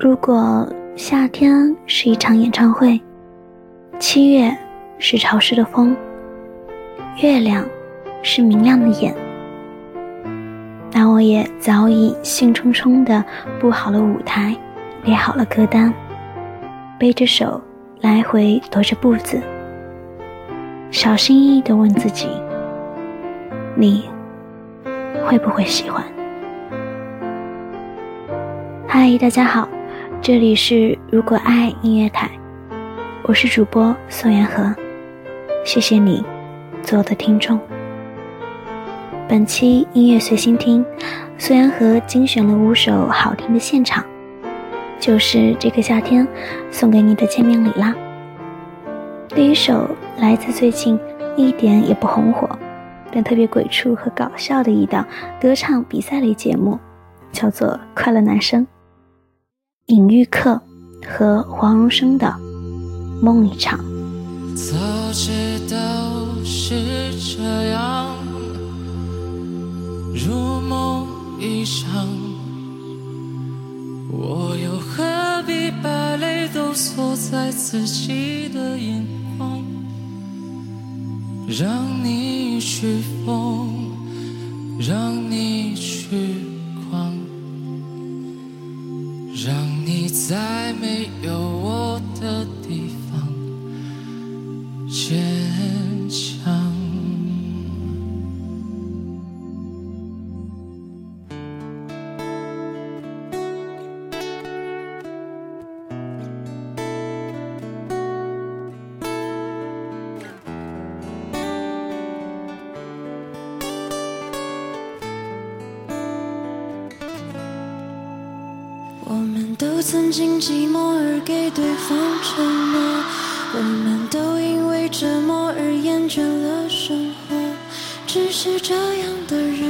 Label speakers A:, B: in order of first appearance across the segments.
A: 如果夏天是一场演唱会，七月是潮湿的风，月亮是明亮的眼，那我也早已兴冲冲的布好了舞台，列好了歌单，背着手来回踱着步子，小心翼翼的问自己：你会不会喜欢？嗨，大家好。这里是如果爱音乐台，我是主播宋元和，谢谢你，所有的听众。本期音乐随心听，宋元和精选了五首好听的现场，就是这个夏天送给你的见面礼啦。第一首来自最近一点也不红火，但特别鬼畜和搞笑的一档歌唱比赛类节目，叫做《快乐男生》。《隐玉客》和黄荣生的《梦一场》。
B: 早知道是这样，如梦一场，我又何必把泪都锁在自己的眼眶，让你去疯。我们
C: 都曾经寂寞而给对方承诺，我们都因为折磨而厌倦了生活，只是这样的日。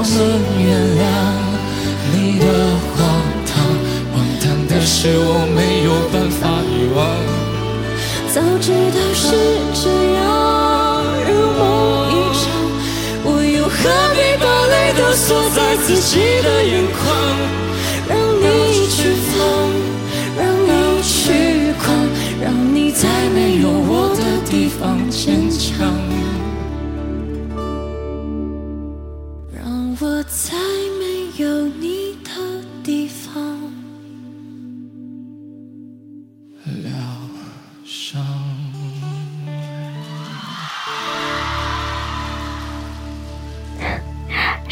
B: 我们原谅你的荒唐，荒唐的事我没有办法遗忘。
C: 早知道是这样，如梦一场，我又何必把泪都锁在自己的眼眶？让你去放，让你去狂，让你在没有我的地方。坚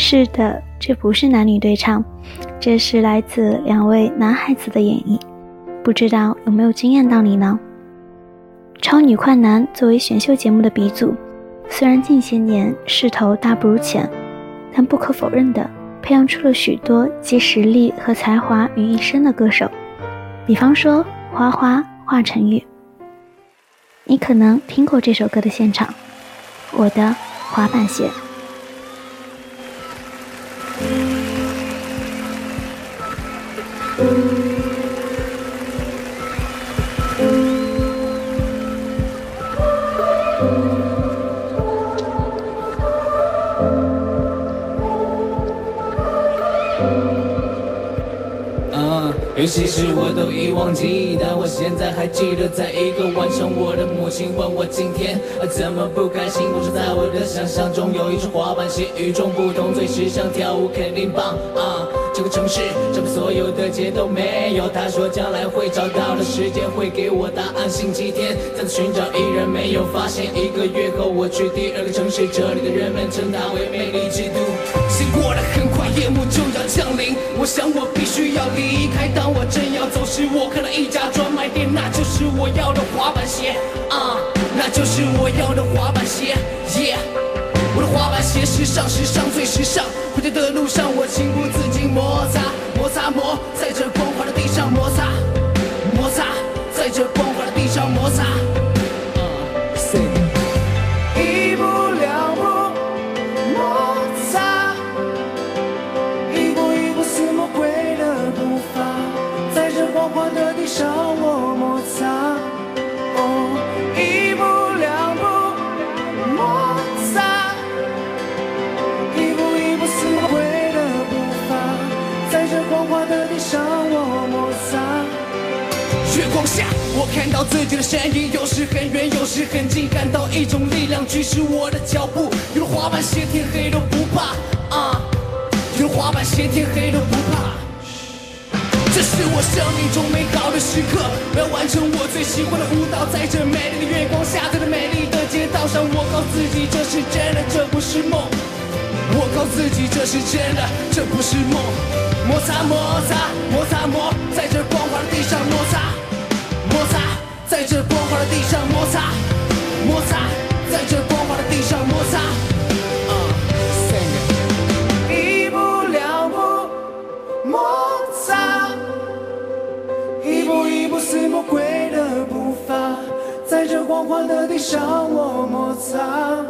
A: 是的，这不是男女对唱，这是来自两位男孩子的演绎。不知道有没有惊艳到你呢？超女快男作为选秀节目的鼻祖，虽然近些年势头大不如前，但不可否认的，培养出了许多集实力和才华于一身的歌手。比方说，花花华晨宇，你可能听过这首歌的现场，《我的滑板鞋》。
D: 些事我都已忘记，但我现在还记得，在一个晚上，我的母亲问我今天怎么不开心。我说在我的想象中，有一种滑板鞋与众不同，最时尚，跳舞肯定棒啊！这个城市，这边所有的街都没有。她说将来会找到的，时间会给我答案。星期天再次寻找，依然没有发现。一个月后，我去第二个城市，这里的人们称它为“美丽之都”。夜幕就要降临，我想我必须要离开。当我正要走时，我看到一家专卖店，那就是我要的滑板鞋，啊，那就是我要的滑板鞋，耶！我的滑板鞋时尚，时尚最时尚。回家的路上，我情不自禁摩擦，摩擦，摩擦。到自己的身影，有时很远，有时很近，感到一种力量驱使我的脚步。有了滑板鞋，天黑都不怕啊！有了滑板鞋，天黑都不怕。这是我生命中美好的时刻，我要完成我最喜欢的舞蹈，在这美丽的月光下，在这美丽的街道上。我告自己，这是真的，这不是梦。我告自己，这是真的，这不是梦。摩擦，摩擦，摩擦，摩。我的地上，我摩擦。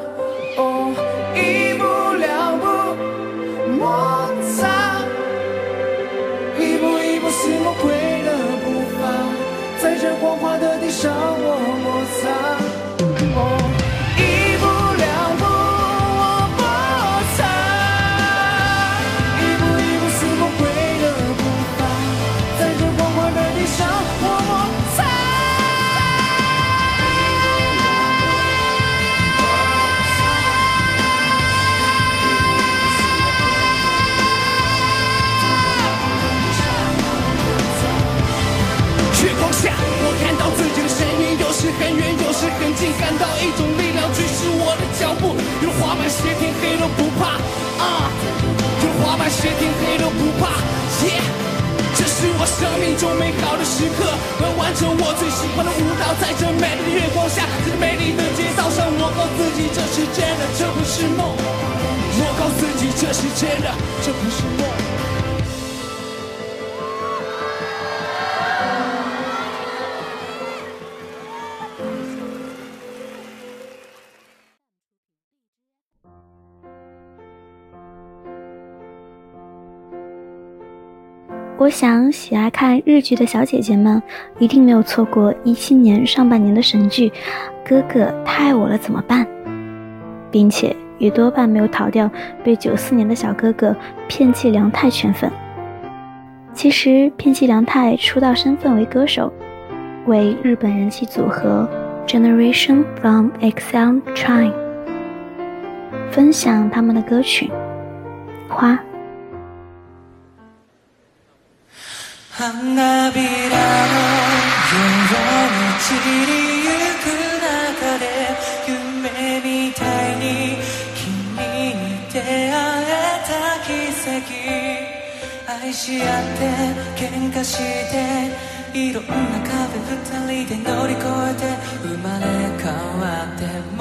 D: 美丽的月光下，在这美丽的街道上，我告自己，这是真的，这不是梦。我告自己，这是真的，这不是梦。
A: 我想，喜爱看日剧的小姐姐们一定没有错过一七年上半年的神剧《哥哥太爱我了怎么办》，并且也多半没有逃掉被九四年的小哥哥片寄凉太圈粉。其实，片寄凉太出道身份为歌手，为日本人气组合 Generation from e x e l e t r i e 分享他们的歌曲《花》。
B: 花びらのように散りゆく中で夢みたいに君に出会えた奇跡愛し合って喧嘩していろんな壁二人で乗り越えて生まれ変わっても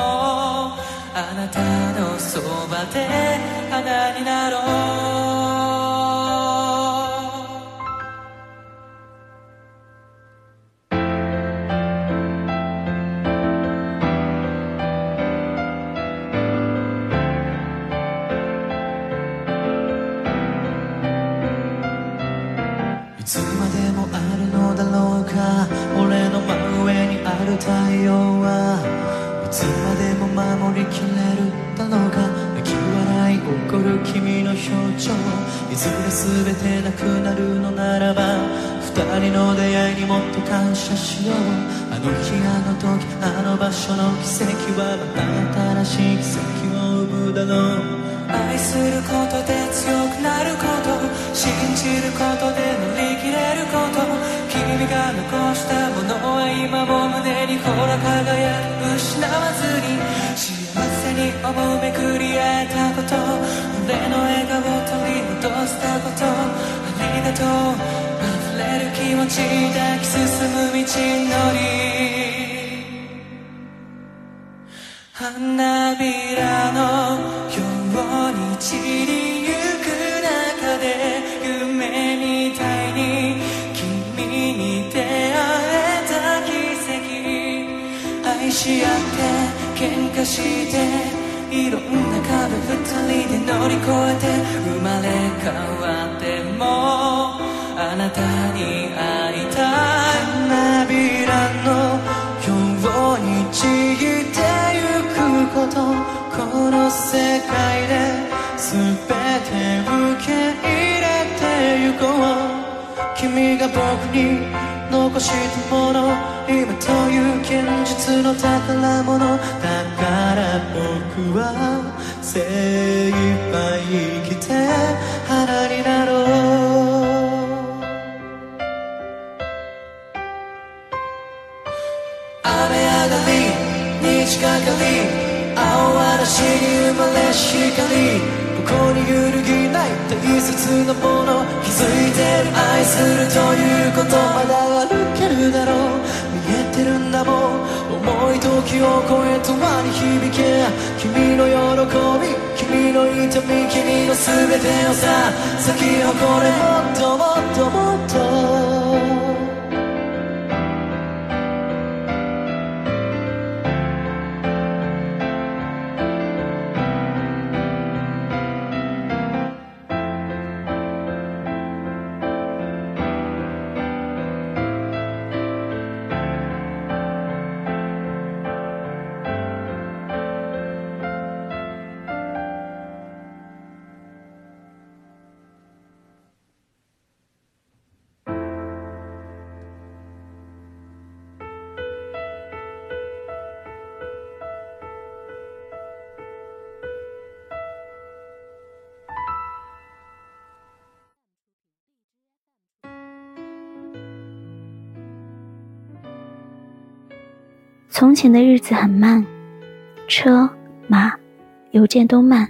B: あなたのそばで花になろう全てなくなるのならば二人の出会いにもっと感謝しようあの日あの時あの場所の奇跡はまた新しい奇跡を生むだろう愛することで強くなること信じることで乗り切れること君が残したものは今も胸にほら輝く失わずに幸せに思うめくり得たこと俺の笑顔と今したことありがとう溢れる気持ち抱き進む道のり花びらのように散りゆく中で夢みたいに君に出会えた奇跡愛し合って喧嘩していろんな壁二人で乗り越えて生まれ変わってもあなたに会いたい涙の今日にちぎってゆくことこの世界で全て受け入れてゆこう君が僕に残したもの今という現実の宝物だから僕は精一杯生きて花になろう雨上がり虹かかり青嵐に生まれ光こに揺るぎない大切なもの気づいてる愛するということまだ歩けるだろう見えてるんだもん重い時を越え永遠に響け君の喜び君の痛み君の全てをさ咲き誇れもっともっともっと
A: 从前的日子很慢，车马邮件都慢。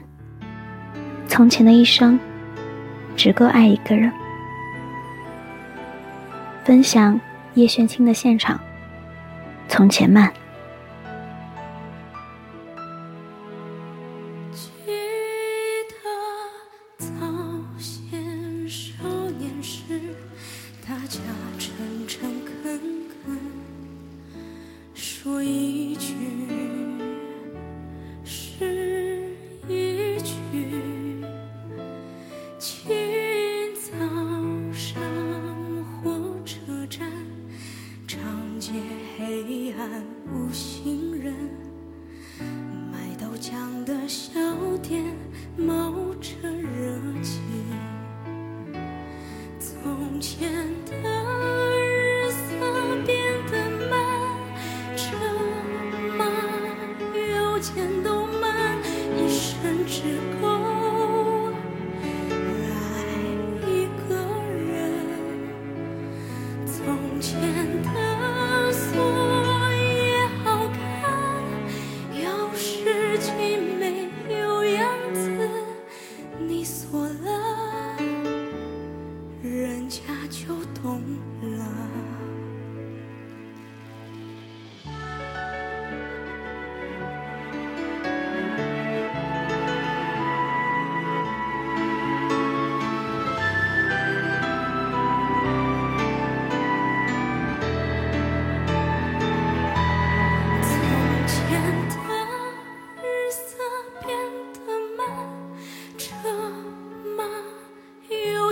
A: 从前的一生，只够爱一个人。分享叶炫清的现场，《从前慢》。
C: 说一句。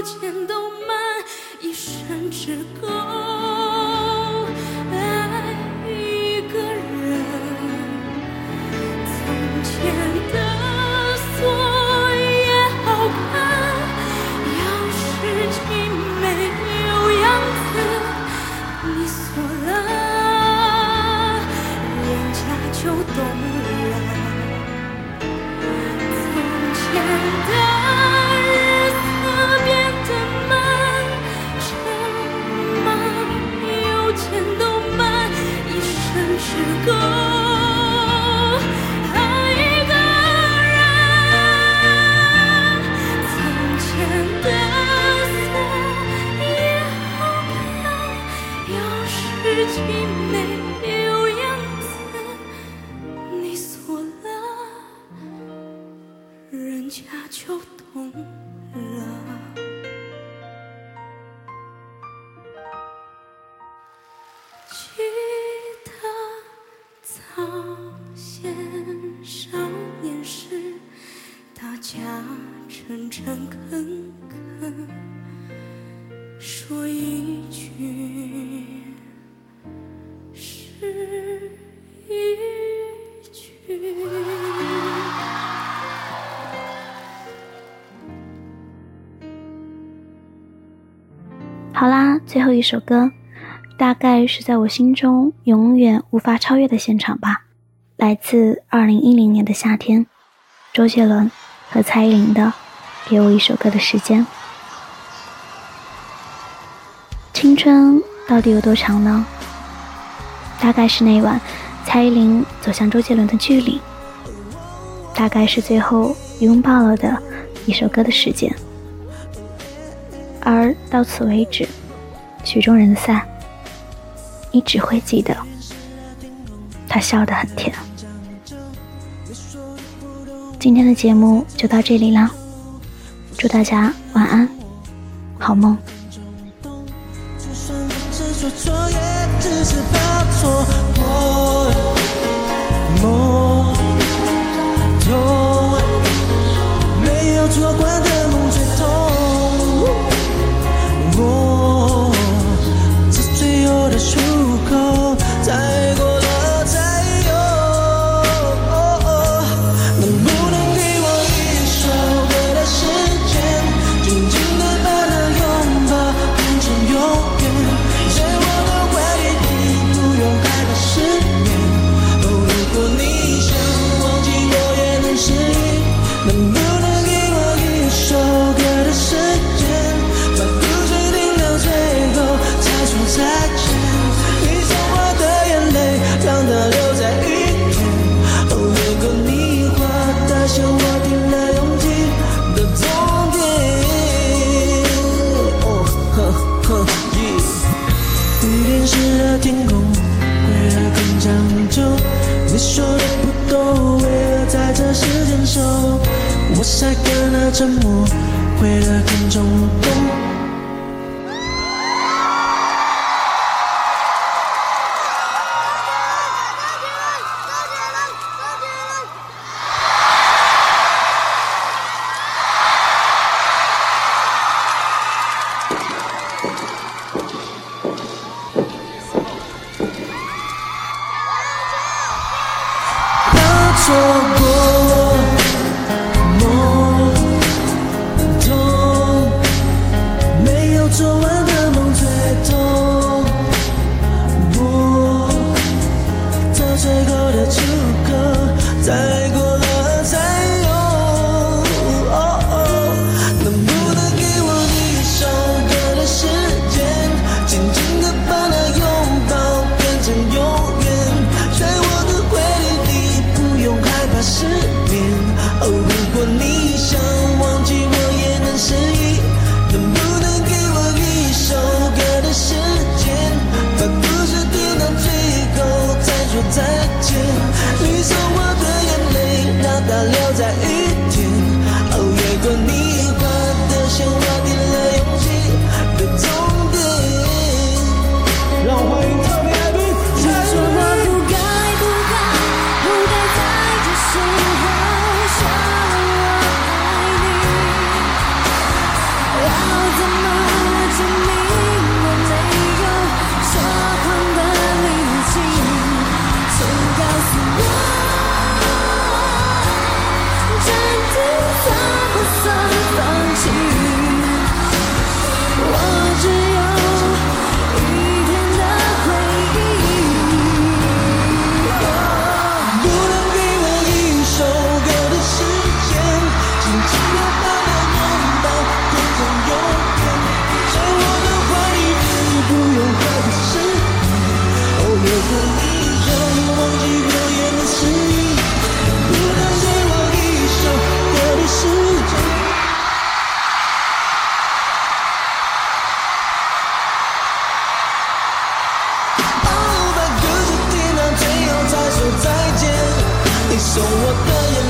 C: 时都慢，一生只够。诚诚恳恳说一句是一句。
A: 好啦，最后一首歌，大概是在我心中永远无法超越的现场吧，来自二零一零年的夏天，周杰伦和蔡依林的。给我一首歌的时间，青春到底有多长呢？大概是那晚，蔡依林走向周杰伦的距离，大概是最后拥抱了的一首歌的时间，而到此为止，曲终人散，你只会记得，他笑得很甜。今天的节目就到这里了。祝大家晚安，好梦。
E: 晒干了沉默，回答更冲动。来，送我的。